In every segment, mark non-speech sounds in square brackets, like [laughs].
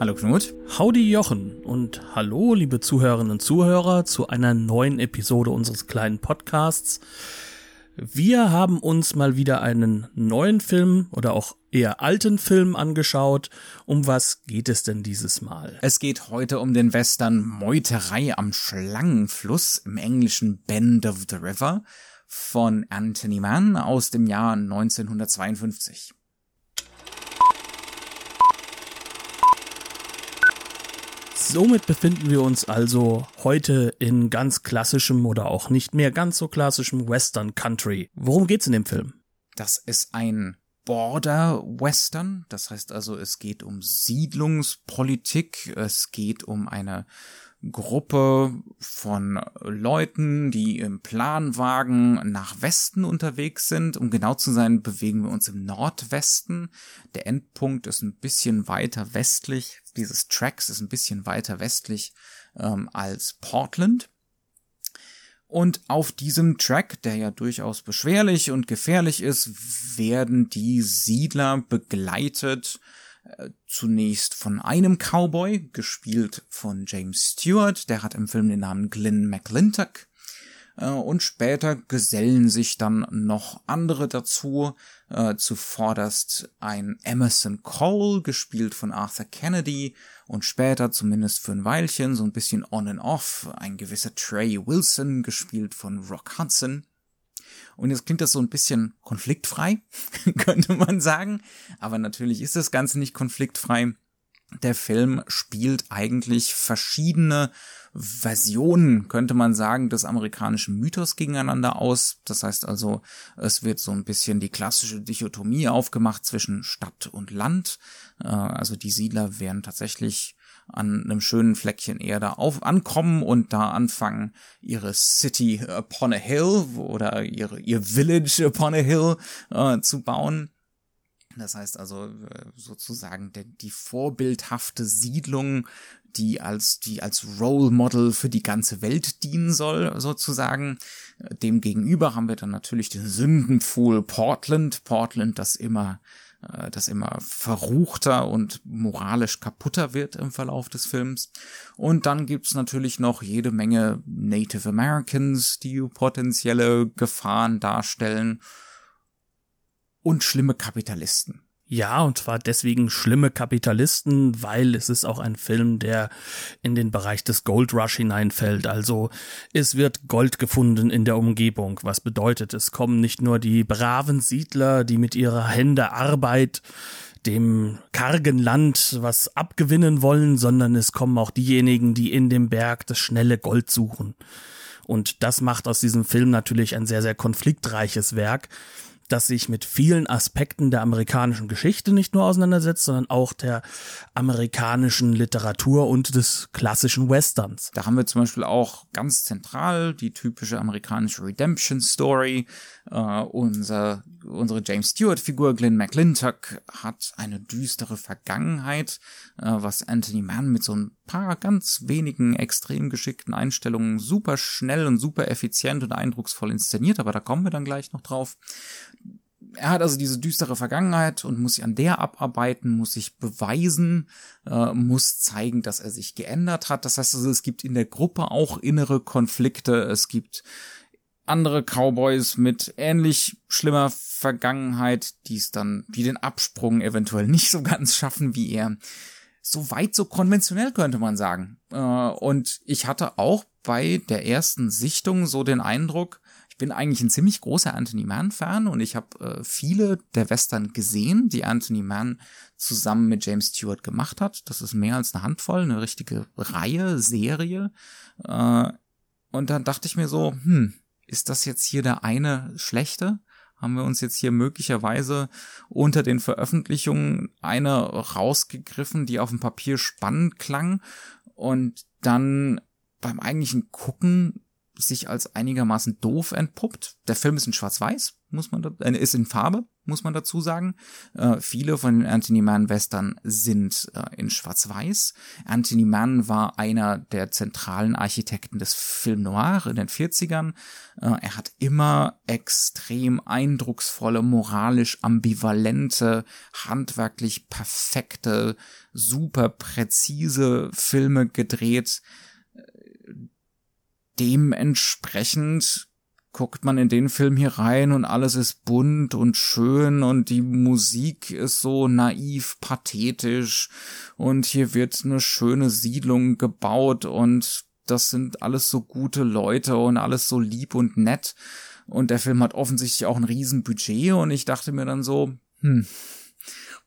Hallo Knut. Howdy Jochen und hallo liebe Zuhörerinnen und Zuhörer zu einer neuen Episode unseres kleinen Podcasts. Wir haben uns mal wieder einen neuen Film oder auch eher alten Film angeschaut. Um was geht es denn dieses Mal? Es geht heute um den Western Meuterei am Schlangenfluss im englischen Bend of the River von Anthony Mann aus dem Jahr 1952. Somit befinden wir uns also heute in ganz klassischem oder auch nicht mehr ganz so klassischem Western Country. Worum geht's in dem Film? Das ist ein Border Western, das heißt also, es geht um Siedlungspolitik, es geht um eine Gruppe von Leuten, die im Planwagen nach Westen unterwegs sind. Um genau zu sein, bewegen wir uns im Nordwesten. Der Endpunkt ist ein bisschen weiter westlich. Dieses Tracks ist ein bisschen weiter westlich ähm, als Portland. Und auf diesem Track, der ja durchaus beschwerlich und gefährlich ist, werden die Siedler begleitet äh, zunächst von einem Cowboy, gespielt von James Stewart, der hat im Film den Namen Glenn McClintock, und später gesellen sich dann noch andere dazu, äh, zuvorderst ein Emerson Cole, gespielt von Arthur Kennedy, und später, zumindest für ein Weilchen, so ein bisschen on and off, ein gewisser Trey Wilson, gespielt von Rock Hudson. Und jetzt klingt das so ein bisschen konfliktfrei, [laughs] könnte man sagen. Aber natürlich ist das Ganze nicht konfliktfrei. Der Film spielt eigentlich verschiedene Versionen, könnte man sagen, des amerikanischen Mythos gegeneinander aus. Das heißt also, es wird so ein bisschen die klassische Dichotomie aufgemacht zwischen Stadt und Land. Äh, also die Siedler werden tatsächlich an einem schönen Fleckchen Erde auf ankommen und da anfangen, ihre City upon a Hill oder ihre, ihr Village upon a Hill äh, zu bauen. Das heißt also äh, sozusagen die vorbildhafte Siedlung, die als die als Role Model für die ganze Welt dienen soll, sozusagen. Dem gegenüber haben wir dann natürlich den Sündenpfuhl Portland, Portland, das immer äh, das immer verruchter und moralisch kaputter wird im Verlauf des Films. Und dann gibt's natürlich noch jede Menge Native Americans, die potenzielle Gefahren darstellen und schlimme Kapitalisten. Ja, und zwar deswegen schlimme Kapitalisten, weil es ist auch ein Film, der in den Bereich des Gold Rush hineinfällt. Also es wird Gold gefunden in der Umgebung, was bedeutet, es kommen nicht nur die braven Siedler, die mit ihrer Hände Arbeit dem kargen Land was abgewinnen wollen, sondern es kommen auch diejenigen, die in dem Berg das schnelle Gold suchen. Und das macht aus diesem Film natürlich ein sehr, sehr konfliktreiches Werk das sich mit vielen Aspekten der amerikanischen Geschichte nicht nur auseinandersetzt, sondern auch der amerikanischen Literatur und des klassischen Westerns. Da haben wir zum Beispiel auch ganz zentral die typische amerikanische Redemption Story. Uh, unser, unsere James Stewart-Figur Glenn McClintock hat eine düstere Vergangenheit, uh, was Anthony Mann mit so ein paar ganz wenigen extrem geschickten Einstellungen super schnell und super effizient und eindrucksvoll inszeniert, aber da kommen wir dann gleich noch drauf er hat also diese düstere Vergangenheit und muss sich an der abarbeiten, muss sich beweisen, äh, muss zeigen, dass er sich geändert hat. Das heißt also, es gibt in der Gruppe auch innere Konflikte. Es gibt andere Cowboys mit ähnlich schlimmer Vergangenheit, die es dann, die den Absprung eventuell nicht so ganz schaffen wie er. So weit, so konventionell könnte man sagen. Äh, und ich hatte auch bei der ersten Sichtung so den Eindruck, bin eigentlich ein ziemlich großer Anthony Mann-Fan und ich habe äh, viele der Western gesehen, die Anthony Mann zusammen mit James Stewart gemacht hat. Das ist mehr als eine Handvoll, eine richtige Reihe, Serie. Äh, und dann dachte ich mir so, hm, ist das jetzt hier der eine schlechte? Haben wir uns jetzt hier möglicherweise unter den Veröffentlichungen eine rausgegriffen, die auf dem Papier spannend klang und dann beim eigentlichen Gucken sich als einigermaßen doof entpuppt. Der Film ist in Schwarz-Weiß, muss man da, äh, ist in Farbe, muss man dazu sagen. Äh, viele von den Anthony Mann Western sind äh, in Schwarz-Weiß. Anthony Mann war einer der zentralen Architekten des Film Noir in den 40ern. Äh, er hat immer extrem eindrucksvolle, moralisch ambivalente, handwerklich perfekte, super präzise Filme gedreht dementsprechend guckt man in den Film hier rein und alles ist bunt und schön und die Musik ist so naiv, pathetisch und hier wird eine schöne Siedlung gebaut und das sind alles so gute Leute und alles so lieb und nett. Und der Film hat offensichtlich auch ein Riesenbudget und ich dachte mir dann so, hm,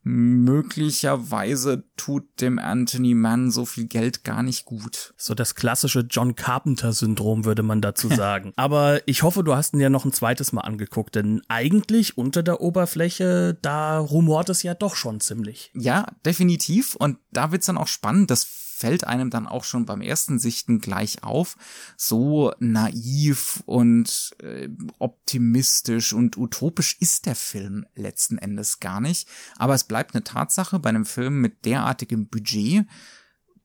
möglicherweise tut dem Anthony Mann so viel Geld gar nicht gut. So das klassische John Carpenter-Syndrom würde man dazu [laughs] sagen. Aber ich hoffe, du hast ihn ja noch ein zweites Mal angeguckt, denn eigentlich unter der Oberfläche, da rumort es ja doch schon ziemlich. Ja, definitiv. Und da wird's dann auch spannend. Das fällt einem dann auch schon beim ersten Sichten gleich auf. So naiv und äh, optimistisch und utopisch ist der Film letzten Endes gar nicht. Aber es bleibt eine Tatsache bei einem Film mit derartigem Budget,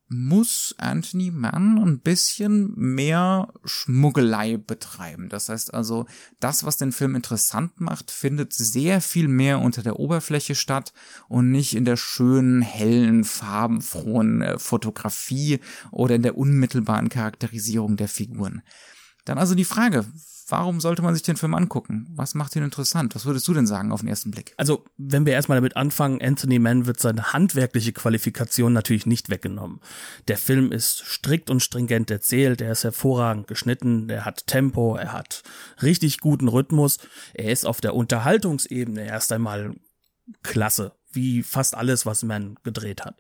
muss Anthony Mann ein bisschen mehr Schmuggelei betreiben. Das heißt also, das, was den Film interessant macht, findet sehr viel mehr unter der Oberfläche statt und nicht in der schönen, hellen, farbenfrohen äh, Fotografie oder in der unmittelbaren Charakterisierung der Figuren. Dann also die Frage, warum sollte man sich den Film angucken? Was macht ihn interessant? Was würdest du denn sagen auf den ersten Blick? Also, wenn wir erstmal damit anfangen, Anthony Mann wird seine handwerkliche Qualifikation natürlich nicht weggenommen. Der Film ist strikt und stringent erzählt, er ist hervorragend geschnitten, er hat Tempo, er hat richtig guten Rhythmus, er ist auf der Unterhaltungsebene erst einmal klasse, wie fast alles, was Mann gedreht hat.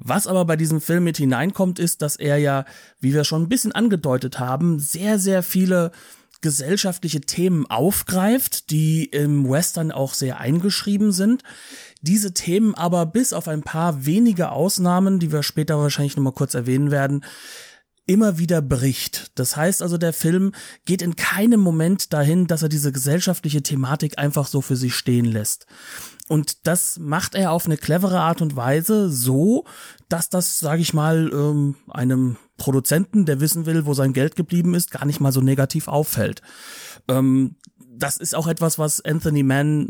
Was aber bei diesem Film mit hineinkommt, ist, dass er ja, wie wir schon ein bisschen angedeutet haben, sehr, sehr viele gesellschaftliche Themen aufgreift, die im Western auch sehr eingeschrieben sind. Diese Themen aber bis auf ein paar wenige Ausnahmen, die wir später wahrscheinlich nochmal kurz erwähnen werden, immer wieder bricht. Das heißt also, der Film geht in keinem Moment dahin, dass er diese gesellschaftliche Thematik einfach so für sich stehen lässt. Und das macht er auf eine clevere Art und Weise so, dass das, sage ich mal, ähm, einem Produzenten, der wissen will, wo sein Geld geblieben ist, gar nicht mal so negativ auffällt. Ähm, das ist auch etwas, was Anthony Mann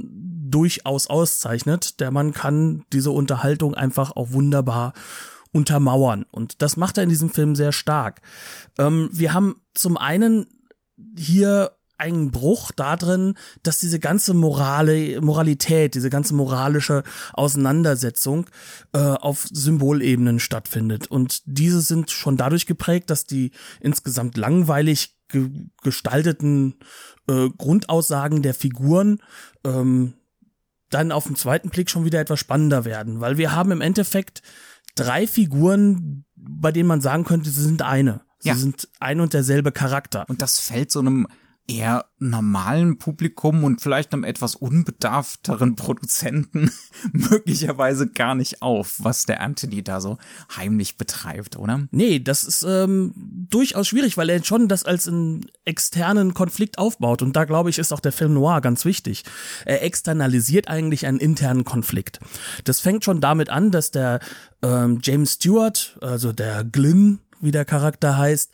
durchaus auszeichnet. Der Mann kann diese Unterhaltung einfach auch wunderbar untermauern. Und das macht er in diesem Film sehr stark. Ähm, wir haben zum einen hier einen Bruch da drin, dass diese ganze Morale, Moralität, diese ganze moralische Auseinandersetzung äh, auf Symbolebenen stattfindet. Und diese sind schon dadurch geprägt, dass die insgesamt langweilig ge gestalteten äh, Grundaussagen der Figuren ähm, dann auf den zweiten Blick schon wieder etwas spannender werden, weil wir haben im Endeffekt drei Figuren, bei denen man sagen könnte, sie sind eine. Sie ja. sind ein und derselbe Charakter. Und das fällt so einem eher normalen Publikum und vielleicht einem etwas unbedarfteren Produzenten [laughs] möglicherweise gar nicht auf, was der Anthony da so heimlich betreibt, oder? Nee, das ist ähm, durchaus schwierig, weil er schon das als einen externen Konflikt aufbaut und da glaube ich ist auch der Film Noir ganz wichtig. Er externalisiert eigentlich einen internen Konflikt. Das fängt schon damit an, dass der ähm, James Stewart, also der Glynn, wie der Charakter heißt,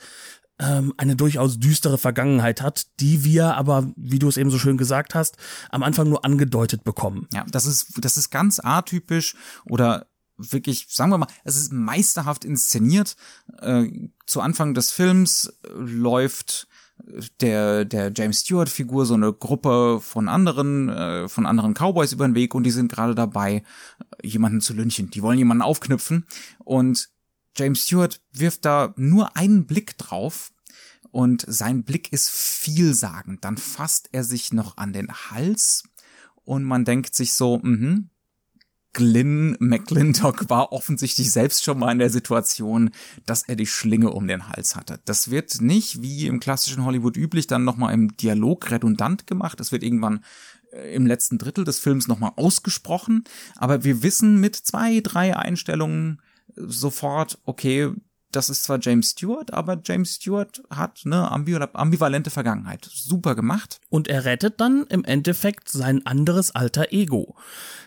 ähm, eine durchaus düstere Vergangenheit hat, die wir aber, wie du es eben so schön gesagt hast, am Anfang nur angedeutet bekommen. Ja, das ist, das ist ganz atypisch oder wirklich, sagen wir mal, es ist meisterhaft inszeniert. Äh, zu Anfang des Films läuft der der James Stewart Figur so eine Gruppe von anderen äh, von anderen Cowboys über den Weg und die sind gerade dabei jemanden zu lynchen. Die wollen jemanden aufknüpfen und James Stewart wirft da nur einen Blick drauf und sein Blick ist vielsagend. Dann fasst er sich noch an den Hals und man denkt sich so, mhm, Glyn McClintock war offensichtlich selbst schon mal in der Situation, dass er die Schlinge um den Hals hatte. Das wird nicht wie im klassischen Hollywood üblich dann nochmal im Dialog redundant gemacht. Das wird irgendwann äh, im letzten Drittel des Films nochmal ausgesprochen. Aber wir wissen mit zwei, drei Einstellungen sofort, okay, das ist zwar James Stewart, aber James Stewart hat eine ambivalente Vergangenheit. Super gemacht. Und er rettet dann im Endeffekt sein anderes alter Ego.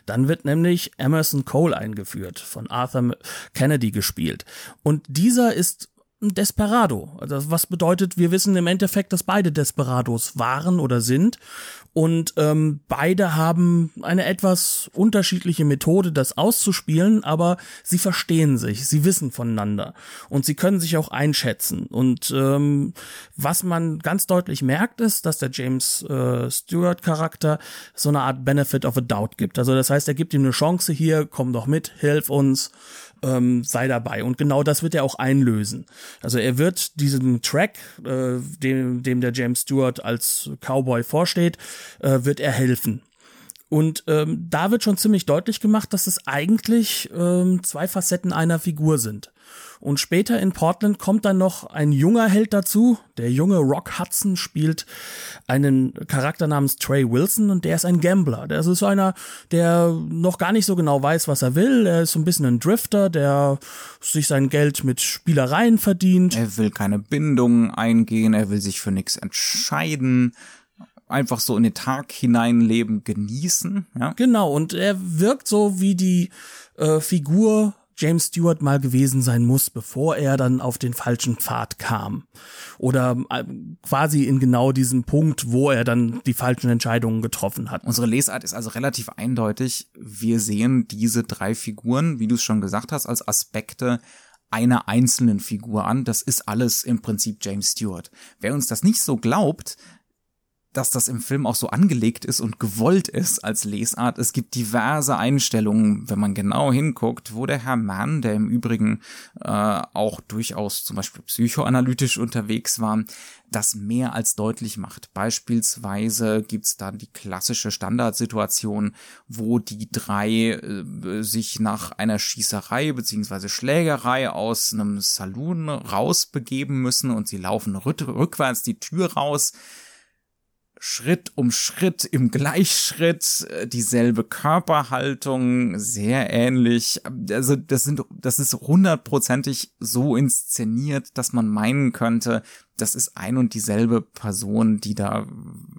Dann wird nämlich Emerson Cole eingeführt, von Arthur Kennedy gespielt. Und dieser ist ein Desperado. Also was bedeutet, wir wissen im Endeffekt, dass beide Desperados waren oder sind. Und ähm, beide haben eine etwas unterschiedliche Methode, das auszuspielen, aber sie verstehen sich, sie wissen voneinander und sie können sich auch einschätzen. Und ähm, was man ganz deutlich merkt, ist, dass der James äh, Stewart-Charakter so eine Art Benefit of a Doubt gibt. Also das heißt, er gibt ihm eine Chance hier, komm doch mit, hilf uns ähm, sei dabei. Und genau das wird er auch einlösen. Also er wird diesem Track, äh, dem, dem der James Stewart als Cowboy vorsteht, äh, wird er helfen. Und ähm, da wird schon ziemlich deutlich gemacht, dass es eigentlich ähm, zwei Facetten einer Figur sind. Und später in Portland kommt dann noch ein junger Held dazu. Der junge Rock Hudson spielt einen Charakter namens Trey Wilson und der ist ein Gambler. Der ist einer, der noch gar nicht so genau weiß, was er will. Er ist so ein bisschen ein Drifter, der sich sein Geld mit Spielereien verdient. Er will keine Bindungen eingehen, er will sich für nichts entscheiden einfach so in den Tag hineinleben, genießen. Ja? Genau, und er wirkt so wie die äh, Figur James Stewart mal gewesen sein muss, bevor er dann auf den falschen Pfad kam. Oder äh, quasi in genau diesem Punkt, wo er dann die falschen Entscheidungen getroffen hat. Unsere Lesart ist also relativ eindeutig. Wir sehen diese drei Figuren, wie du es schon gesagt hast, als Aspekte einer einzelnen Figur an. Das ist alles im Prinzip James Stewart. Wer uns das nicht so glaubt, dass das im Film auch so angelegt ist und gewollt ist als Lesart. Es gibt diverse Einstellungen, wenn man genau hinguckt, wo der Herr Mann, der im Übrigen äh, auch durchaus zum Beispiel psychoanalytisch unterwegs war, das mehr als deutlich macht. Beispielsweise gibt's da die klassische Standardsituation, wo die drei äh, sich nach einer Schießerei beziehungsweise Schlägerei aus einem Saloon rausbegeben müssen und sie laufen rückwärts die Tür raus Schritt um Schritt im Gleichschritt, äh, dieselbe Körperhaltung, sehr ähnlich. Also das sind, das ist hundertprozentig so inszeniert, dass man meinen könnte, das ist ein und dieselbe Person, die da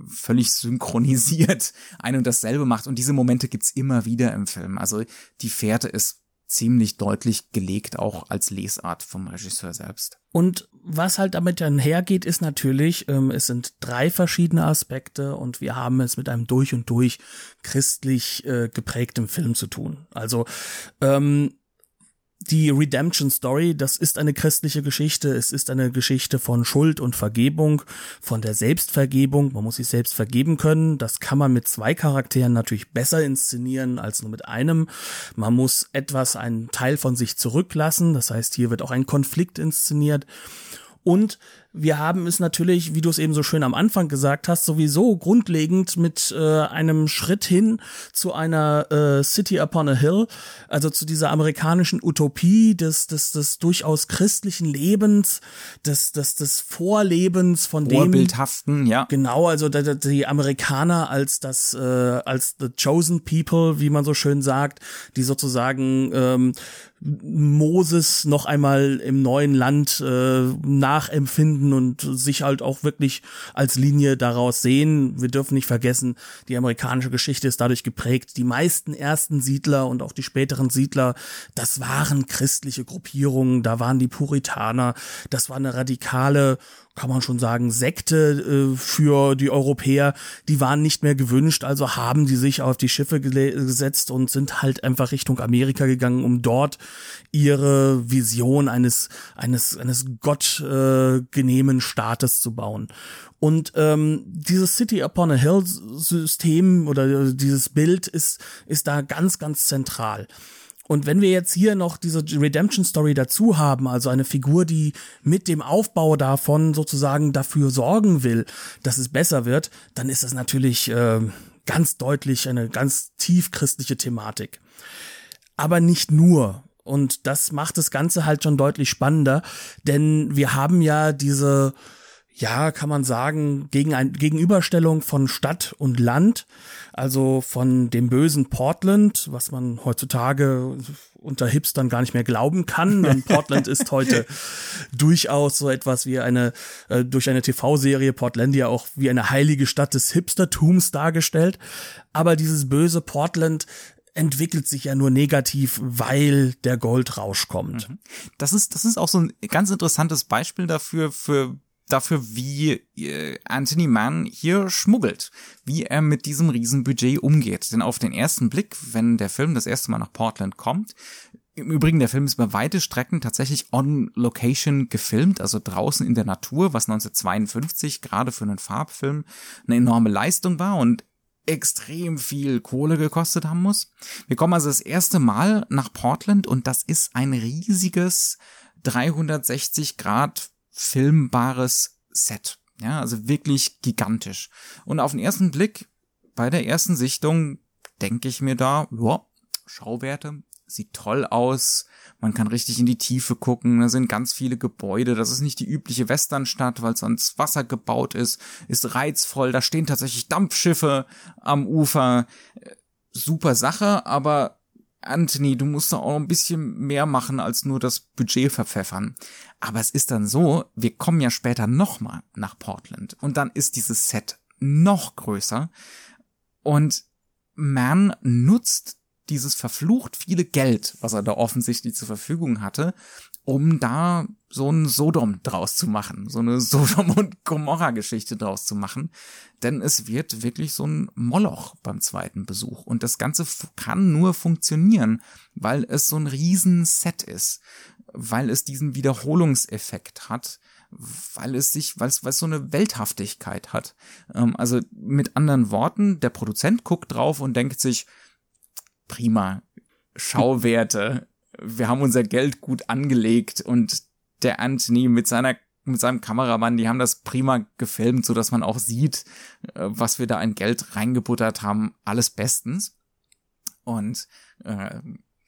völlig synchronisiert [laughs] ein und dasselbe macht. Und diese Momente gibt's immer wieder im Film. Also die Fährte ist ziemlich deutlich gelegt, auch als Lesart vom Regisseur selbst. Und was halt damit einhergeht, ist natürlich, ähm, es sind drei verschiedene Aspekte und wir haben es mit einem durch und durch christlich äh, geprägtem Film zu tun. Also ähm, die Redemption Story, das ist eine christliche Geschichte. Es ist eine Geschichte von Schuld und Vergebung, von der Selbstvergebung. Man muss sich selbst vergeben können. Das kann man mit zwei Charakteren natürlich besser inszenieren als nur mit einem. Man muss etwas, einen Teil von sich zurücklassen. Das heißt, hier wird auch ein Konflikt inszeniert. Und wir haben es natürlich, wie du es eben so schön am Anfang gesagt hast, sowieso grundlegend mit äh, einem Schritt hin zu einer äh, City upon a Hill, also zu dieser amerikanischen Utopie des, des, des durchaus christlichen Lebens, des, des, des Vorlebens von dem. Vorbildhaften, ja. Genau, also die, die Amerikaner als das, äh, als the chosen people, wie man so schön sagt, die sozusagen ähm, Moses noch einmal im neuen Land äh, nachempfinden und sich halt auch wirklich als Linie daraus sehen. Wir dürfen nicht vergessen, die amerikanische Geschichte ist dadurch geprägt. Die meisten ersten Siedler und auch die späteren Siedler, das waren christliche Gruppierungen, da waren die Puritaner, das war eine radikale kann man schon sagen, Sekte äh, für die Europäer, die waren nicht mehr gewünscht, also haben die sich auf die Schiffe gesetzt und sind halt einfach Richtung Amerika gegangen, um dort ihre Vision eines eines eines gottgenehmen äh, Staates zu bauen. Und ähm, dieses City upon a Hill System oder dieses Bild ist ist da ganz ganz zentral. Und wenn wir jetzt hier noch diese Redemption Story dazu haben, also eine Figur, die mit dem Aufbau davon sozusagen dafür sorgen will, dass es besser wird, dann ist das natürlich äh, ganz deutlich eine ganz tief christliche Thematik. Aber nicht nur. Und das macht das Ganze halt schon deutlich spannender, denn wir haben ja diese ja, kann man sagen, gegen ein, Gegenüberstellung von Stadt und Land, also von dem bösen Portland, was man heutzutage unter Hipstern gar nicht mehr glauben kann, denn Portland [laughs] ist heute durchaus so etwas wie eine, äh, durch eine TV-Serie Portlandia auch wie eine heilige Stadt des Hipstertums dargestellt. Aber dieses böse Portland entwickelt sich ja nur negativ, weil der Goldrausch kommt. Mhm. Das ist, das ist auch so ein ganz interessantes Beispiel dafür, für dafür, wie äh, Anthony Mann hier schmuggelt, wie er mit diesem Riesenbudget umgeht. Denn auf den ersten Blick, wenn der Film das erste Mal nach Portland kommt, im Übrigen, der Film ist über weite Strecken tatsächlich on Location gefilmt, also draußen in der Natur, was 1952 gerade für einen Farbfilm eine enorme Leistung war und extrem viel Kohle gekostet haben muss. Wir kommen also das erste Mal nach Portland und das ist ein riesiges 360 Grad filmbares Set. Ja, also wirklich gigantisch. Und auf den ersten Blick, bei der ersten Sichtung, denke ich mir da, ja, Schauwerte, sieht toll aus, man kann richtig in die Tiefe gucken, da sind ganz viele Gebäude, das ist nicht die übliche Westernstadt, weil es ans Wasser gebaut ist, ist reizvoll, da stehen tatsächlich Dampfschiffe am Ufer, super Sache, aber Anthony, du musst da auch ein bisschen mehr machen als nur das Budget verpfeffern. Aber es ist dann so, wir kommen ja später nochmal nach Portland und dann ist dieses Set noch größer und man nutzt dieses verflucht viele Geld, was er da offensichtlich zur Verfügung hatte, um da so ein Sodom draus zu machen, so eine [laughs] Sodom und Gomorra Geschichte draus zu machen, denn es wird wirklich so ein Moloch beim zweiten Besuch. Und das ganze kann nur funktionieren, weil es so ein riesen Set ist, weil es diesen Wiederholungseffekt hat, weil es sich, weil es, weil es so eine Welthaftigkeit hat. Ähm, also mit anderen Worten, der Produzent guckt drauf und denkt sich, prima, [laughs] Schauwerte, wir haben unser Geld gut angelegt und der Anthony mit seiner mit seinem Kameramann, die haben das prima gefilmt, so dass man auch sieht, äh, was wir da an Geld reingebuttert haben, alles bestens. Und äh,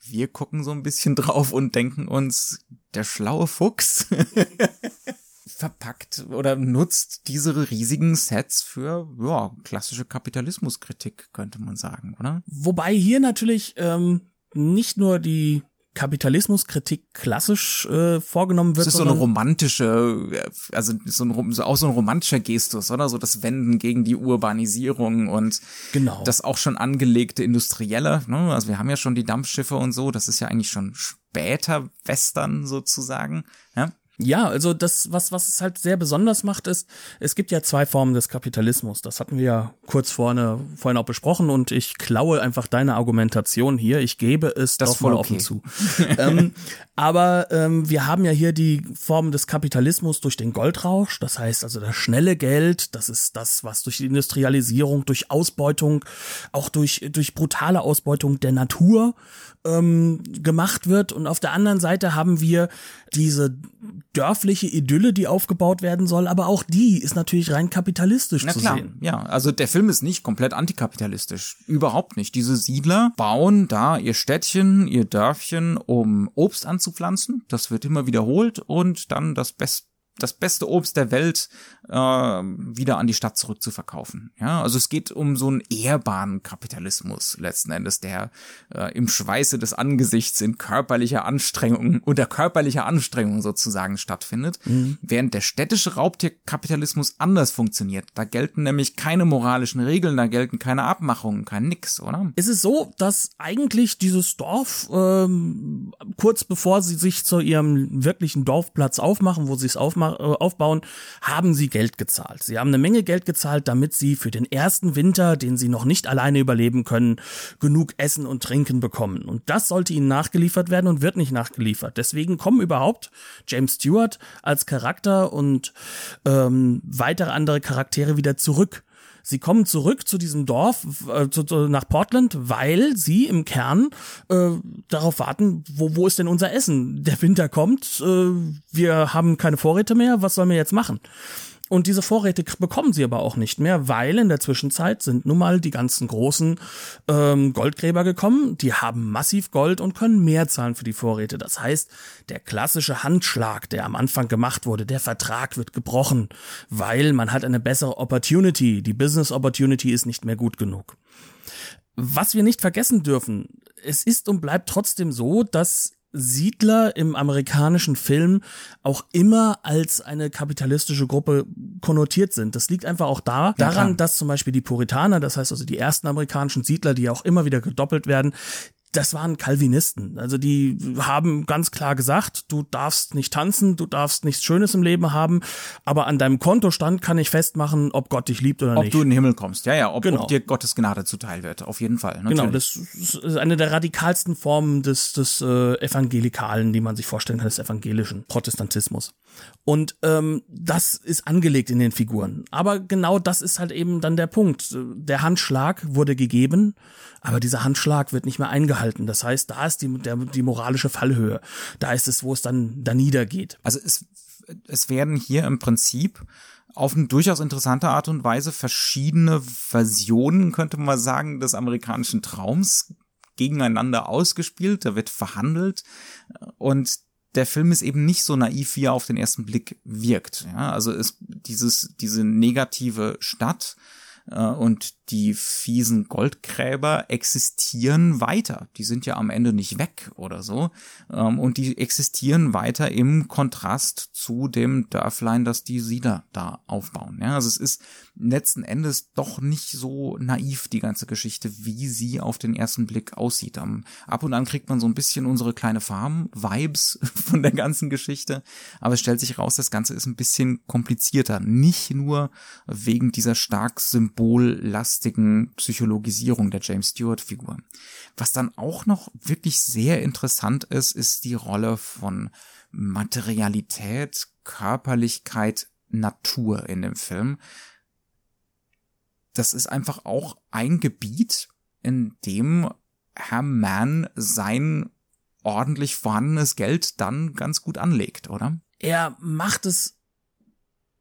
wir gucken so ein bisschen [laughs] drauf und denken uns, der schlaue Fuchs [laughs] verpackt oder nutzt diese riesigen Sets für ja, klassische Kapitalismuskritik, könnte man sagen, oder? Wobei hier natürlich ähm, nicht nur die Kapitalismuskritik klassisch äh, vorgenommen wird. Das ist so eine romantische, äh, also so ein, so auch so ein romantischer Gestus, oder? So das Wenden gegen die Urbanisierung und genau. das auch schon angelegte Industrielle. Ne? Also wir haben ja schon die Dampfschiffe und so, das ist ja eigentlich schon später Western sozusagen. Ja? Ja, also das, was, was es halt sehr besonders macht, ist, es gibt ja zwei Formen des Kapitalismus. Das hatten wir ja kurz vorne, vorhin auch besprochen und ich klaue einfach deine Argumentation hier. Ich gebe es das doch mal okay. offen zu. ähm, [laughs] aber ähm, wir haben ja hier die Form des Kapitalismus durch den Goldrausch. Das heißt also das schnelle Geld, das ist das, was durch die Industrialisierung, durch Ausbeutung, auch durch, durch brutale Ausbeutung der Natur ähm, gemacht wird. Und auf der anderen Seite haben wir diese dörfliche Idylle, die aufgebaut werden soll, aber auch die ist natürlich rein kapitalistisch Na zu klar. sehen. Ja, also der Film ist nicht komplett antikapitalistisch. Überhaupt nicht. Diese Siedler bauen da ihr Städtchen, ihr Dörfchen, um Obst anzupflanzen. Das wird immer wiederholt und dann das best das beste Obst der Welt äh, wieder an die Stadt zurückzuverkaufen. Ja, also es geht um so einen ehrbaren Kapitalismus letzten Endes, der äh, im Schweiße des Angesichts in körperlicher Anstrengung unter körperlicher Anstrengung sozusagen stattfindet, mhm. während der städtische Raubtierkapitalismus anders funktioniert. Da gelten nämlich keine moralischen Regeln, da gelten keine Abmachungen, kein Nix, oder? Ist es so, dass eigentlich dieses Dorf ähm, kurz bevor sie sich zu ihrem wirklichen Dorfplatz aufmachen, wo sie es aufmachen aufbauen, haben sie Geld gezahlt. Sie haben eine Menge Geld gezahlt, damit sie für den ersten Winter, den sie noch nicht alleine überleben können, genug Essen und Trinken bekommen. Und das sollte ihnen nachgeliefert werden und wird nicht nachgeliefert. Deswegen kommen überhaupt James Stewart als Charakter und ähm, weitere andere Charaktere wieder zurück Sie kommen zurück zu diesem Dorf, äh, zu, zu, nach Portland, weil sie im Kern äh, darauf warten, wo, wo ist denn unser Essen? Der Winter kommt, äh, wir haben keine Vorräte mehr, was sollen wir jetzt machen? Und diese Vorräte bekommen sie aber auch nicht mehr, weil in der Zwischenzeit sind nun mal die ganzen großen ähm, Goldgräber gekommen. Die haben massiv Gold und können mehr zahlen für die Vorräte. Das heißt, der klassische Handschlag, der am Anfang gemacht wurde, der Vertrag wird gebrochen, weil man hat eine bessere Opportunity. Die Business Opportunity ist nicht mehr gut genug. Was wir nicht vergessen dürfen, es ist und bleibt trotzdem so, dass Siedler im amerikanischen Film auch immer als eine kapitalistische Gruppe konnotiert sind. Das liegt einfach auch da, daran, dass zum Beispiel die Puritaner, das heißt also die ersten amerikanischen Siedler, die auch immer wieder gedoppelt werden, das waren Calvinisten. Also die haben ganz klar gesagt, du darfst nicht tanzen, du darfst nichts Schönes im Leben haben, aber an deinem Kontostand kann ich festmachen, ob Gott dich liebt oder ob nicht. Ob du in den Himmel kommst, ja, ja, ob, genau. ob dir Gottes Gnade zuteil wird, auf jeden Fall. Natürlich. Genau, das ist eine der radikalsten Formen des, des äh, Evangelikalen, die man sich vorstellen kann, des evangelischen Protestantismus. Und ähm, das ist angelegt in den Figuren. Aber genau das ist halt eben dann der Punkt. Der Handschlag wurde gegeben, aber dieser Handschlag wird nicht mehr eingehalten. Das heißt, da ist die, der, die moralische Fallhöhe. Da ist es, wo es dann da niedergeht. Also es, es werden hier im Prinzip auf eine durchaus interessante Art und Weise verschiedene Versionen, könnte man sagen, des amerikanischen Traums gegeneinander ausgespielt. Da wird verhandelt und der Film ist eben nicht so naiv, wie er auf den ersten Blick wirkt. Ja, also ist dieses, diese negative Stadt, äh, und die fiesen Goldgräber existieren weiter. Die sind ja am Ende nicht weg oder so. Ähm, und die existieren weiter im Kontrast zu dem Dörflein, das die Siedler da aufbauen. Ja, also es ist letzten Endes doch nicht so naiv, die ganze Geschichte, wie sie auf den ersten Blick aussieht. ab und an kriegt man so ein bisschen unsere kleine Farm-Vibes [laughs] von der ganzen Geschichte. Aber es stellt sich raus, das Ganze ist ein bisschen komplizierter. Nicht nur wegen dieser stark symbol symbollastigen Psychologisierung der James Stewart-Figur. Was dann auch noch wirklich sehr interessant ist, ist die Rolle von Materialität, Körperlichkeit, Natur in dem Film. Das ist einfach auch ein Gebiet, in dem Herr Mann sein ordentlich vorhandenes Geld dann ganz gut anlegt, oder? Er macht es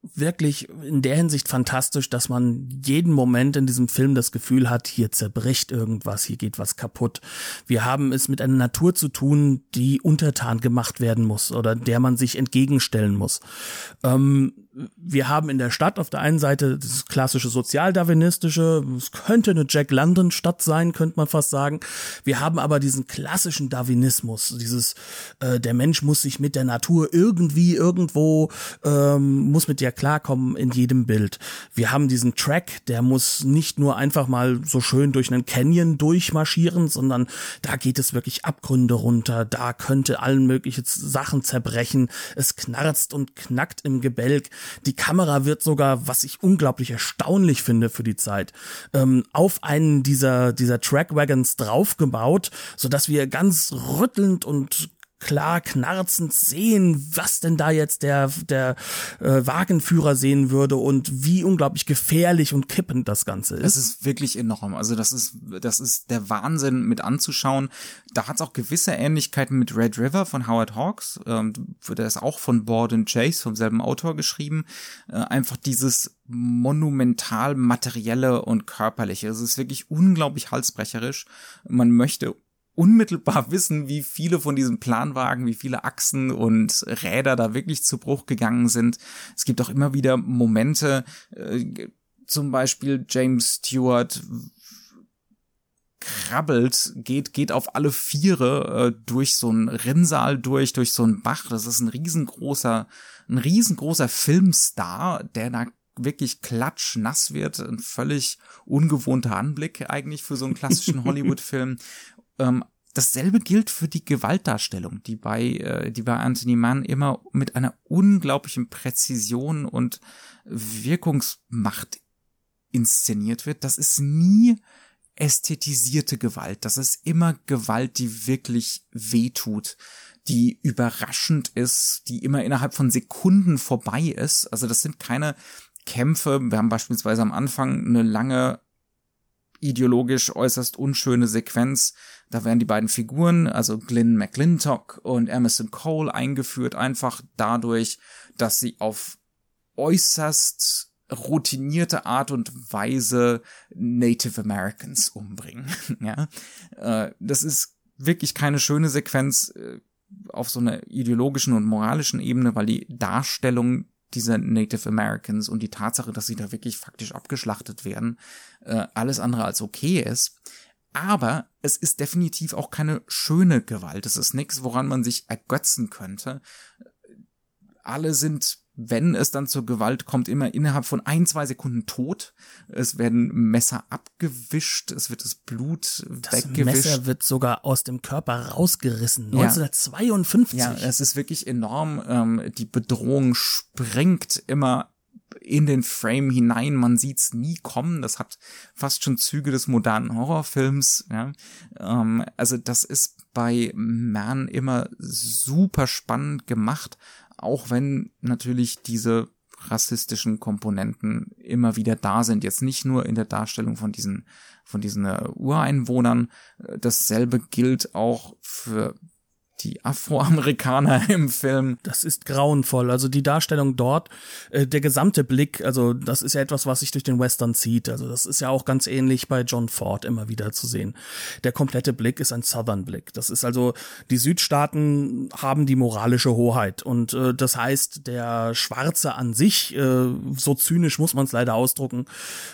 wirklich in der Hinsicht fantastisch, dass man jeden Moment in diesem Film das Gefühl hat, hier zerbricht irgendwas, hier geht was kaputt. Wir haben es mit einer Natur zu tun, die untertan gemacht werden muss oder der man sich entgegenstellen muss. Ähm, wir haben in der Stadt auf der einen Seite das klassische sozialdarwinistische, es könnte eine Jack London Stadt sein, könnte man fast sagen. Wir haben aber diesen klassischen Darwinismus, dieses äh, der Mensch muss sich mit der Natur irgendwie irgendwo ähm, muss mit der klarkommen in jedem Bild. Wir haben diesen Track, der muss nicht nur einfach mal so schön durch einen Canyon durchmarschieren, sondern da geht es wirklich Abgründe runter, da könnte allen möglichen Sachen zerbrechen. Es knarzt und knackt im Gebälk die Kamera wird sogar, was ich unglaublich erstaunlich finde für die Zeit, ähm, auf einen dieser, dieser Trackwagons draufgebaut, so dass wir ganz rüttelnd und klar knarzend sehen, was denn da jetzt der, der äh, Wagenführer sehen würde und wie unglaublich gefährlich und kippend das Ganze ist. Es ist wirklich enorm. Also das ist, das ist der Wahnsinn mit anzuschauen. Da hat es auch gewisse Ähnlichkeiten mit Red River von Howard Hawks. Ähm, der ist auch von Borden Chase, vom selben Autor geschrieben. Äh, einfach dieses monumental materielle und körperliche. Es ist wirklich unglaublich halsbrecherisch. Man möchte unmittelbar [laughs] wissen, wie viele von diesen Planwagen, wie viele Achsen und Räder da wirklich zu Bruch gegangen sind. Es gibt auch immer wieder Momente, äh, zum Beispiel James Stewart krabbelt, geht, geht auf alle Viere äh, durch so einen Rinnsal durch, durch so einen Bach. Das ist ein riesengroßer, ein riesengroßer Filmstar, der da wirklich klatschnass wird. Ein völlig ungewohnter Anblick eigentlich für so einen klassischen [laughs] Hollywood-Film. Ähm, dasselbe gilt für die Gewaltdarstellung, die bei, äh, die bei Anthony Mann immer mit einer unglaublichen Präzision und Wirkungsmacht inszeniert wird. Das ist nie ästhetisierte Gewalt. Das ist immer Gewalt, die wirklich wehtut, die überraschend ist, die immer innerhalb von Sekunden vorbei ist. Also das sind keine Kämpfe. Wir haben beispielsweise am Anfang eine lange ideologisch äußerst unschöne Sequenz. Da werden die beiden Figuren, also Glyn McClintock und Emerson Cole eingeführt, einfach dadurch, dass sie auf äußerst routinierte Art und Weise Native Americans umbringen. [laughs] ja, äh, das ist wirklich keine schöne Sequenz äh, auf so einer ideologischen und moralischen Ebene, weil die Darstellung dieser Native Americans und die Tatsache, dass sie da wirklich faktisch abgeschlachtet werden, äh, alles andere als okay ist. Aber es ist definitiv auch keine schöne Gewalt. Es ist nichts, woran man sich ergötzen könnte. Alle sind wenn es dann zur Gewalt kommt, immer innerhalb von ein, zwei Sekunden tot. Es werden Messer abgewischt, es wird das Blut das weggewischt. Das Messer wird sogar aus dem Körper rausgerissen. 1952. Ja, es ist wirklich enorm. Ähm, die Bedrohung springt immer in den Frame hinein. Man sieht's nie kommen. Das hat fast schon Züge des modernen Horrorfilms. Ja. Ähm, also das ist bei Man immer super spannend gemacht, auch wenn natürlich diese rassistischen Komponenten immer wieder da sind. Jetzt nicht nur in der Darstellung von diesen, von diesen äh, Ureinwohnern. Dasselbe gilt auch für die Afroamerikaner [laughs] im Film. Das ist grauenvoll. Also die Darstellung dort, äh, der gesamte Blick, also das ist ja etwas, was sich durch den Western zieht. Also das ist ja auch ganz ähnlich bei John Ford immer wieder zu sehen. Der komplette Blick ist ein Southern Blick. Das ist also, die Südstaaten haben die moralische Hoheit. Und äh, das heißt, der Schwarze an sich, äh, so zynisch muss man es leider ausdrücken,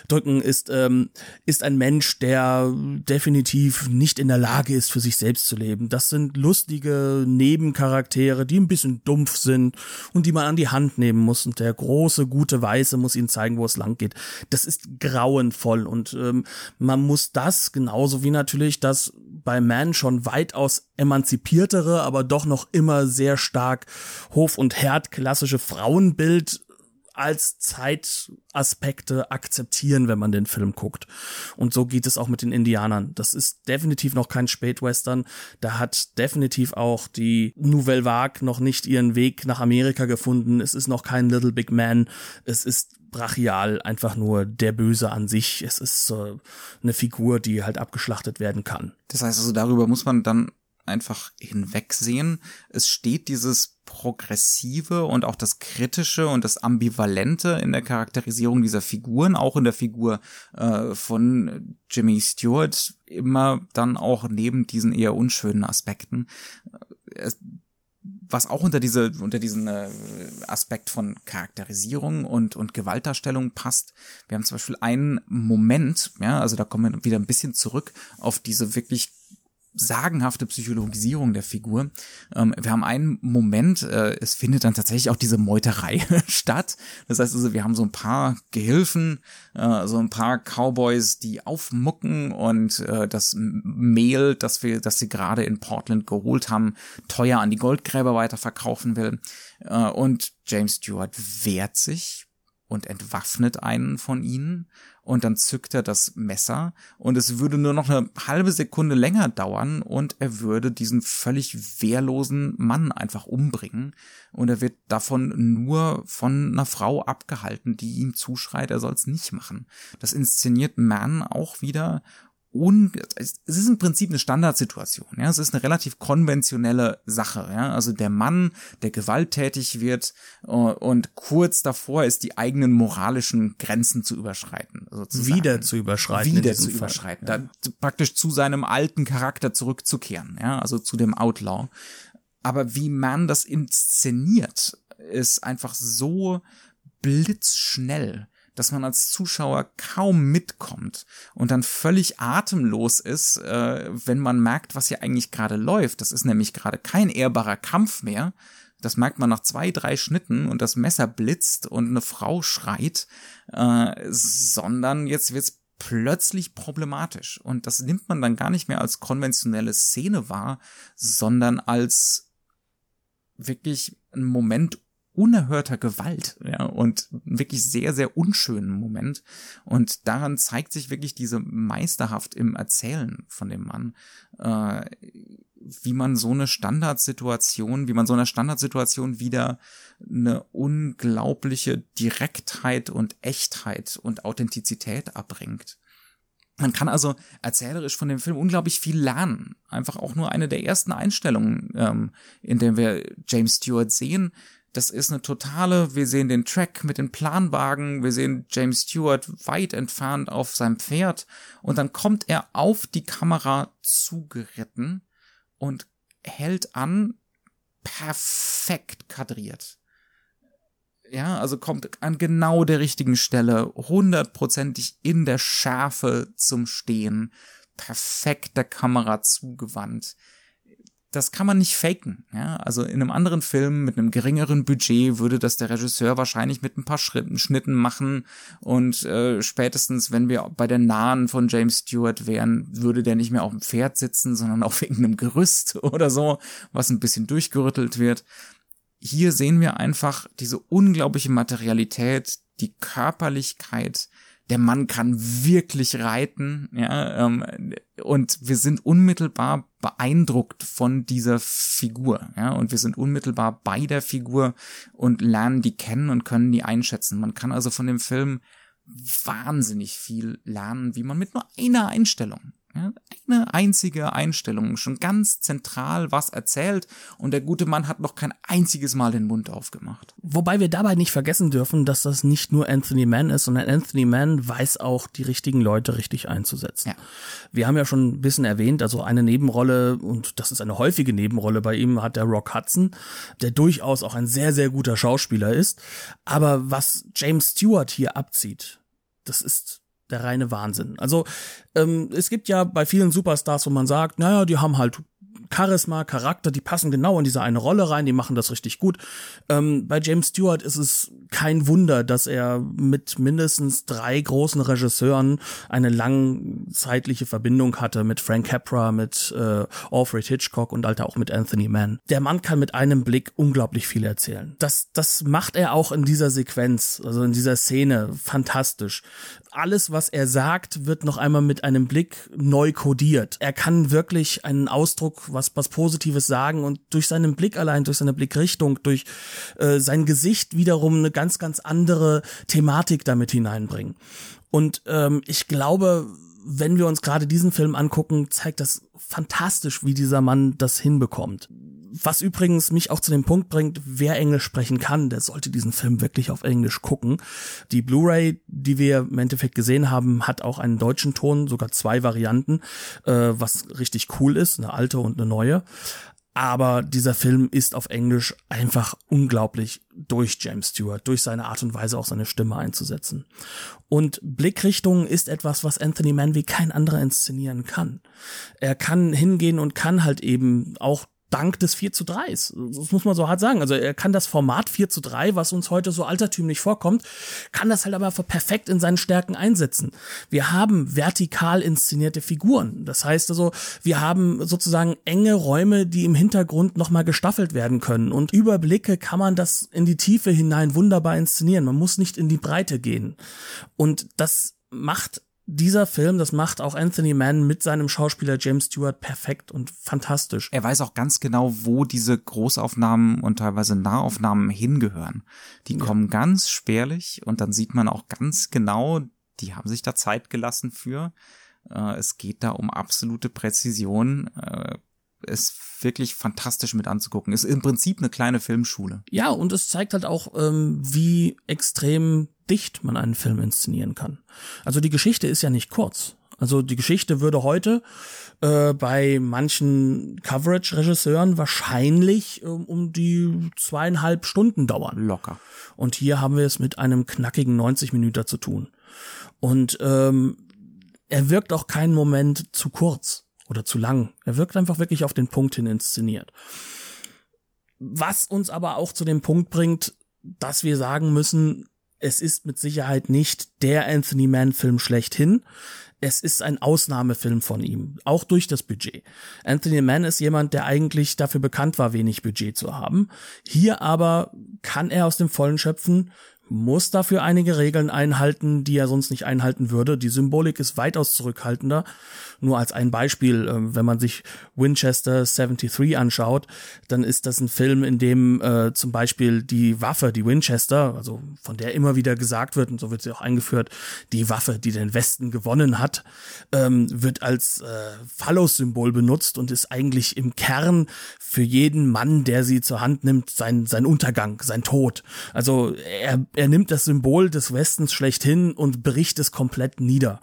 drücken, ist, ähm, ist ein Mensch, der definitiv nicht in der Lage ist, für sich selbst zu leben. Das sind lustige Nebencharaktere, die ein bisschen dumpf sind und die man an die Hand nehmen muss. Und der große, gute Weiße muss ihnen zeigen, wo es lang geht. Das ist grauenvoll und ähm, man muss das genauso wie natürlich das bei Man schon weitaus emanzipiertere, aber doch noch immer sehr stark Hof- und Herd klassische Frauenbild als Zeitaspekte akzeptieren, wenn man den Film guckt. Und so geht es auch mit den Indianern. Das ist definitiv noch kein Spätwestern. Da hat definitiv auch die Nouvelle Vague noch nicht ihren Weg nach Amerika gefunden. Es ist noch kein Little Big Man. Es ist brachial einfach nur der Böse an sich. Es ist äh, eine Figur, die halt abgeschlachtet werden kann. Das heißt also, darüber muss man dann einfach hinwegsehen. Es steht dieses Progressive und auch das Kritische und das Ambivalente in der Charakterisierung dieser Figuren, auch in der Figur äh, von Jimmy Stewart, immer dann auch neben diesen eher unschönen Aspekten. Äh, was auch unter diese unter diesen äh, Aspekt von Charakterisierung und und Gewaltdarstellung passt. Wir haben zum Beispiel einen Moment, ja, also da kommen wir wieder ein bisschen zurück auf diese wirklich sagenhafte Psychologisierung der Figur. Ähm, wir haben einen Moment, äh, es findet dann tatsächlich auch diese Meuterei [laughs] statt. Das heißt also, wir haben so ein paar Gehilfen, äh, so ein paar Cowboys, die aufmucken und äh, das Mehl, das wir, das sie gerade in Portland geholt haben, teuer an die Goldgräber weiterverkaufen will. Äh, und James Stewart wehrt sich und entwaffnet einen von ihnen und dann zückt er das Messer und es würde nur noch eine halbe Sekunde länger dauern und er würde diesen völlig wehrlosen Mann einfach umbringen und er wird davon nur von einer Frau abgehalten, die ihm zuschreit, er soll es nicht machen. Das inszeniert Mann auch wieder un es ist im Prinzip eine Standardsituation, ja, es ist eine relativ konventionelle Sache, ja, also der Mann, der gewalttätig wird uh, und kurz davor ist, die eigenen moralischen Grenzen zu überschreiten, sozusagen. wieder zu überschreiten, wieder zu überschreiten, ja. da, praktisch zu seinem alten Charakter zurückzukehren, ja, also zu dem Outlaw. Aber wie man das inszeniert, ist einfach so blitzschnell dass man als Zuschauer kaum mitkommt und dann völlig atemlos ist, äh, wenn man merkt, was hier eigentlich gerade läuft. Das ist nämlich gerade kein ehrbarer Kampf mehr. Das merkt man nach zwei, drei Schnitten und das Messer blitzt und eine Frau schreit, äh, sondern jetzt wird's plötzlich problematisch. Und das nimmt man dann gar nicht mehr als konventionelle Szene wahr, sondern als wirklich ein Moment unerhörter Gewalt, ja, und wirklich sehr, sehr unschönen Moment. Und daran zeigt sich wirklich diese Meisterhaft im Erzählen von dem Mann, äh, wie man so eine Standardsituation, wie man so einer Standardsituation wieder eine unglaubliche Direktheit und Echtheit und Authentizität abbringt. Man kann also erzählerisch von dem Film unglaublich viel lernen. Einfach auch nur eine der ersten Einstellungen, ähm, in der wir James Stewart sehen, das ist eine totale, wir sehen den Track mit den Planwagen, wir sehen James Stewart weit entfernt auf seinem Pferd und dann kommt er auf die Kamera zugeritten und hält an, perfekt kadriert. Ja, also kommt an genau der richtigen Stelle, hundertprozentig in der Schärfe zum Stehen, perfekt der Kamera zugewandt das kann man nicht faken. Ja? Also in einem anderen Film mit einem geringeren Budget würde das der Regisseur wahrscheinlich mit ein paar Schritten, Schnitten machen und äh, spätestens, wenn wir bei der Nahen von James Stewart wären, würde der nicht mehr auf dem Pferd sitzen, sondern auf irgendeinem Gerüst [laughs] oder so, was ein bisschen durchgerüttelt wird. Hier sehen wir einfach diese unglaubliche Materialität, die Körperlichkeit, der Mann kann wirklich reiten, ja, ähm, und wir sind unmittelbar beeindruckt von dieser Figur, ja, und wir sind unmittelbar bei der Figur und lernen die kennen und können die einschätzen. Man kann also von dem Film wahnsinnig viel lernen, wie man mit nur einer Einstellung eine einzige Einstellung, schon ganz zentral was erzählt und der gute Mann hat noch kein einziges Mal den Mund aufgemacht. Wobei wir dabei nicht vergessen dürfen, dass das nicht nur Anthony Mann ist, sondern Anthony Mann weiß auch, die richtigen Leute richtig einzusetzen. Ja. Wir haben ja schon ein bisschen erwähnt, also eine Nebenrolle, und das ist eine häufige Nebenrolle bei ihm, hat der Rock Hudson, der durchaus auch ein sehr, sehr guter Schauspieler ist. Aber was James Stewart hier abzieht, das ist der reine Wahnsinn. Also ähm, es gibt ja bei vielen Superstars, wo man sagt, naja, die haben halt Charisma, Charakter, die passen genau in diese eine Rolle rein, die machen das richtig gut. Ähm, bei James Stewart ist es kein Wunder, dass er mit mindestens drei großen Regisseuren eine langzeitliche Verbindung hatte, mit Frank Capra, mit äh, Alfred Hitchcock und halt auch mit Anthony Mann. Der Mann kann mit einem Blick unglaublich viel erzählen. Das, das macht er auch in dieser Sequenz, also in dieser Szene, fantastisch alles, was er sagt, wird noch einmal mit einem Blick neu kodiert. Er kann wirklich einen Ausdruck, was, was Positives sagen und durch seinen Blick allein, durch seine Blickrichtung, durch äh, sein Gesicht wiederum eine ganz, ganz andere Thematik damit hineinbringen. Und ähm, ich glaube, wenn wir uns gerade diesen Film angucken, zeigt das fantastisch, wie dieser Mann das hinbekommt. Was übrigens mich auch zu dem Punkt bringt, wer Englisch sprechen kann, der sollte diesen Film wirklich auf Englisch gucken. Die Blu-ray, die wir im Endeffekt gesehen haben, hat auch einen deutschen Ton, sogar zwei Varianten, äh, was richtig cool ist, eine alte und eine neue. Aber dieser Film ist auf Englisch einfach unglaublich durch James Stewart, durch seine Art und Weise auch seine Stimme einzusetzen. Und Blickrichtung ist etwas, was Anthony Mann wie kein anderer inszenieren kann. Er kann hingehen und kann halt eben auch dank des 4 zu 3. Das muss man so hart sagen. Also er kann das Format 4 zu 3, was uns heute so altertümlich vorkommt, kann das halt aber perfekt in seinen Stärken einsetzen. Wir haben vertikal inszenierte Figuren. Das heißt also, wir haben sozusagen enge Räume, die im Hintergrund nochmal gestaffelt werden können. Und über Blicke kann man das in die Tiefe hinein wunderbar inszenieren. Man muss nicht in die Breite gehen. Und das macht dieser Film, das macht auch Anthony Mann mit seinem Schauspieler James Stewart perfekt und fantastisch. Er weiß auch ganz genau, wo diese Großaufnahmen und teilweise Nahaufnahmen hingehören. Die ja. kommen ganz spärlich und dann sieht man auch ganz genau, die haben sich da Zeit gelassen für. Äh, es geht da um absolute Präzision. Äh, ist wirklich fantastisch mit anzugucken. Ist im Prinzip eine kleine Filmschule. Ja, und es zeigt halt auch, ähm, wie extrem dicht man einen Film inszenieren kann. Also die Geschichte ist ja nicht kurz. Also die Geschichte würde heute äh, bei manchen Coverage-Regisseuren wahrscheinlich äh, um die zweieinhalb Stunden dauern. Locker. Und hier haben wir es mit einem knackigen 90 Minuten zu tun. Und ähm, er wirkt auch keinen Moment zu kurz oder zu lang. Er wirkt einfach wirklich auf den Punkt hin inszeniert. Was uns aber auch zu dem Punkt bringt, dass wir sagen müssen, es ist mit Sicherheit nicht der Anthony Mann Film schlechthin. Es ist ein Ausnahmefilm von ihm, auch durch das Budget. Anthony Mann ist jemand, der eigentlich dafür bekannt war, wenig Budget zu haben. Hier aber kann er aus dem Vollen schöpfen, muss dafür einige Regeln einhalten, die er sonst nicht einhalten würde. Die Symbolik ist weitaus zurückhaltender. Nur als ein Beispiel, äh, wenn man sich Winchester 73 anschaut, dann ist das ein Film, in dem äh, zum Beispiel die Waffe, die Winchester, also von der immer wieder gesagt wird, und so wird sie auch eingeführt, die Waffe, die den Westen gewonnen hat, ähm, wird als äh, Phallus-Symbol benutzt und ist eigentlich im Kern für jeden Mann, der sie zur Hand nimmt, sein, sein Untergang, sein Tod. Also er, er nimmt das Symbol des Westens schlechthin und bricht es komplett nieder.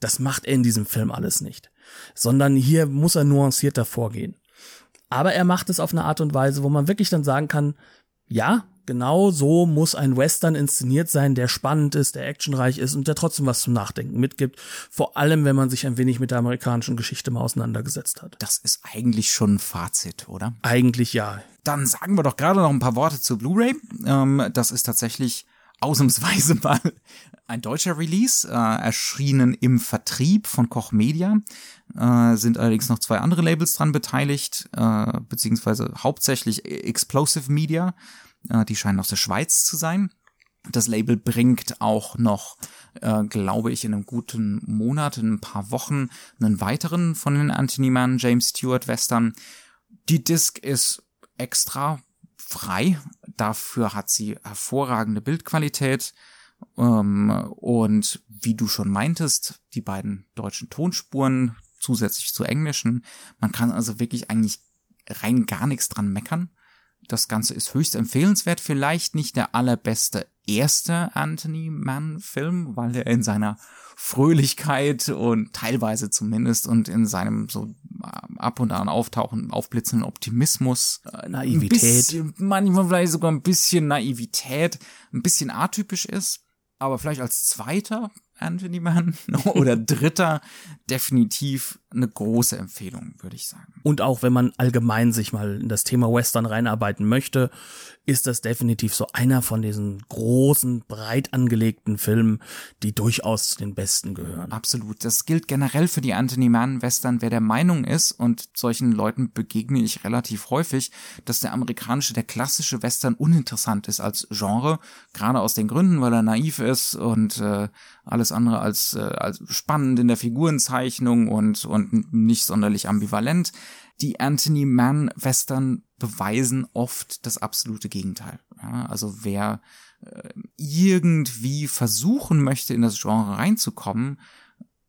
Das macht er in diesem Film alles nicht. Sondern hier muss er nuancierter vorgehen. Aber er macht es auf eine Art und Weise, wo man wirklich dann sagen kann, ja, genau so muss ein Western inszeniert sein, der spannend ist, der actionreich ist und der trotzdem was zum Nachdenken mitgibt. Vor allem, wenn man sich ein wenig mit der amerikanischen Geschichte mal auseinandergesetzt hat. Das ist eigentlich schon ein Fazit, oder? Eigentlich ja. Dann sagen wir doch gerade noch ein paar Worte zu Blu-ray. Ähm, das ist tatsächlich ausnahmsweise [laughs] mal ein deutscher Release, äh, erschienen im Vertrieb von Koch Media, äh, sind allerdings noch zwei andere Labels dran beteiligt, äh, beziehungsweise hauptsächlich Explosive Media, die scheinen aus der Schweiz zu sein. Das Label bringt auch noch, äh, glaube ich, in einem guten Monat, in ein paar Wochen, einen weiteren von den Anthony Mann, James Stewart Western. Die Disc ist extra frei. Dafür hat sie hervorragende Bildqualität. Ähm, und wie du schon meintest, die beiden deutschen Tonspuren zusätzlich zu englischen. Man kann also wirklich eigentlich rein gar nichts dran meckern. Das Ganze ist höchst empfehlenswert. Vielleicht nicht der allerbeste erste Anthony Mann Film, weil er in seiner Fröhlichkeit und teilweise zumindest und in seinem so äh, ab und an auftauchen, aufblitzenden Optimismus, äh, Naivität, bisschen, manchmal vielleicht sogar ein bisschen Naivität, ein bisschen atypisch ist aber vielleicht als zweiter Anthony Mann [laughs] oder dritter definitiv eine große Empfehlung, würde ich sagen. Und auch wenn man allgemein sich mal in das Thema Western reinarbeiten möchte, ist das definitiv so einer von diesen großen, breit angelegten Filmen, die durchaus zu den besten gehören. Absolut. Das gilt generell für die Anthony Mann Western. Wer der Meinung ist, und solchen Leuten begegne ich relativ häufig, dass der amerikanische, der klassische Western uninteressant ist als Genre, gerade aus den Gründen, weil er naiv ist und äh, alles andere als, äh, als spannend in der Figurenzeichnung und, und nicht sonderlich ambivalent. Die Anthony Mann Western beweisen oft das absolute Gegenteil. Ja, also wer äh, irgendwie versuchen möchte, in das Genre reinzukommen,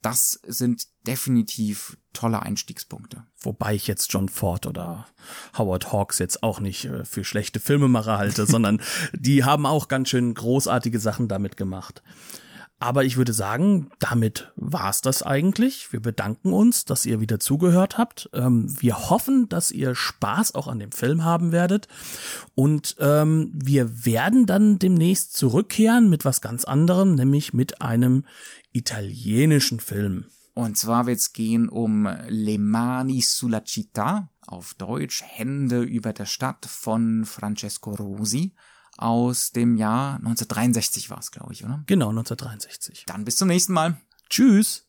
das sind definitiv tolle Einstiegspunkte. Wobei ich jetzt John Ford oder Howard Hawks jetzt auch nicht äh, für schlechte Filmemacher halte, [laughs] sondern die haben auch ganz schön großartige Sachen damit gemacht. Aber ich würde sagen, damit war's das eigentlich. Wir bedanken uns, dass ihr wieder zugehört habt. Ähm, wir hoffen, dass ihr Spaß auch an dem Film haben werdet. Und ähm, wir werden dann demnächst zurückkehren mit was ganz anderem, nämlich mit einem italienischen Film. Und zwar wird's gehen um Le Mani sulla città, auf Deutsch Hände über der Stadt von Francesco Rosi aus dem Jahr 1963 war es, glaube ich, oder? Genau, 1963. Dann bis zum nächsten Mal. Tschüss.